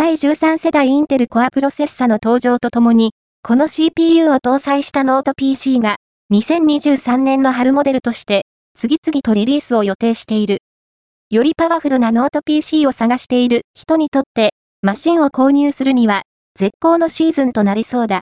第13世代インテルコアプロセッサの登場とともに、この CPU を搭載したノート PC が、2023年の春モデルとして、次々とリリースを予定している。よりパワフルなノート PC を探している人にとって、マシンを購入するには、絶好のシーズンとなりそうだ。